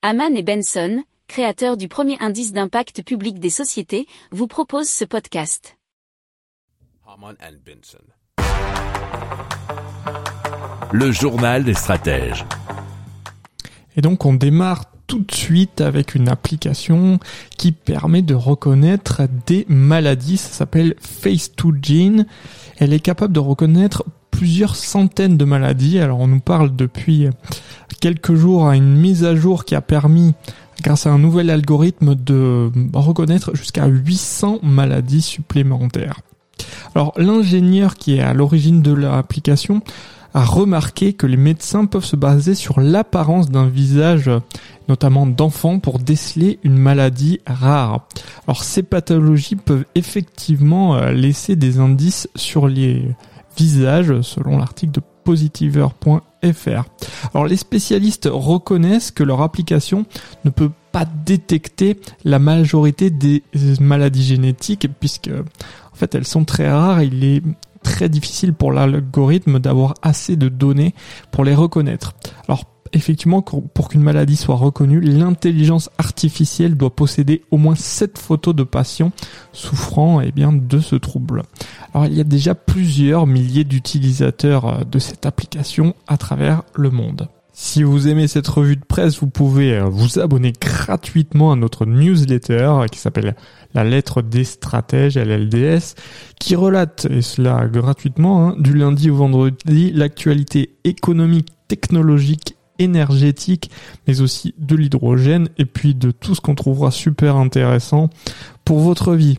Haman et Benson, créateurs du premier indice d'impact public des sociétés, vous proposent ce podcast. Haman and Benson. Le journal des stratèges. Et donc on démarre tout de suite avec une application qui permet de reconnaître des maladies. Ça s'appelle Face2Gene. Elle est capable de reconnaître plusieurs centaines de maladies. Alors on nous parle depuis quelques jours à une mise à jour qui a permis grâce à un nouvel algorithme de reconnaître jusqu'à 800 maladies supplémentaires. Alors l'ingénieur qui est à l'origine de l'application a remarqué que les médecins peuvent se baser sur l'apparence d'un visage, notamment d'enfant, pour déceler une maladie rare. Alors ces pathologies peuvent effectivement euh, laisser des indices sur les visages, selon l'article de positiver.fr. Alors les spécialistes reconnaissent que leur application ne peut pas détecter la majorité des maladies génétiques puisque en fait elles sont très rares. Il est très difficile pour l'algorithme d'avoir assez de données pour les reconnaître. Alors effectivement, pour qu'une maladie soit reconnue, l'intelligence artificielle doit posséder au moins 7 photos de patients souffrant eh bien, de ce trouble. Alors il y a déjà plusieurs milliers d'utilisateurs euh, de cette application à travers le monde. Si vous aimez cette revue de presse, vous pouvez euh, vous abonner gratuitement à notre newsletter euh, qui s'appelle La lettre des stratèges, LLDS, qui relate, et cela gratuitement, hein, du lundi au vendredi, l'actualité économique, technologique énergétique, mais aussi de l'hydrogène et puis de tout ce qu'on trouvera super intéressant pour votre vie.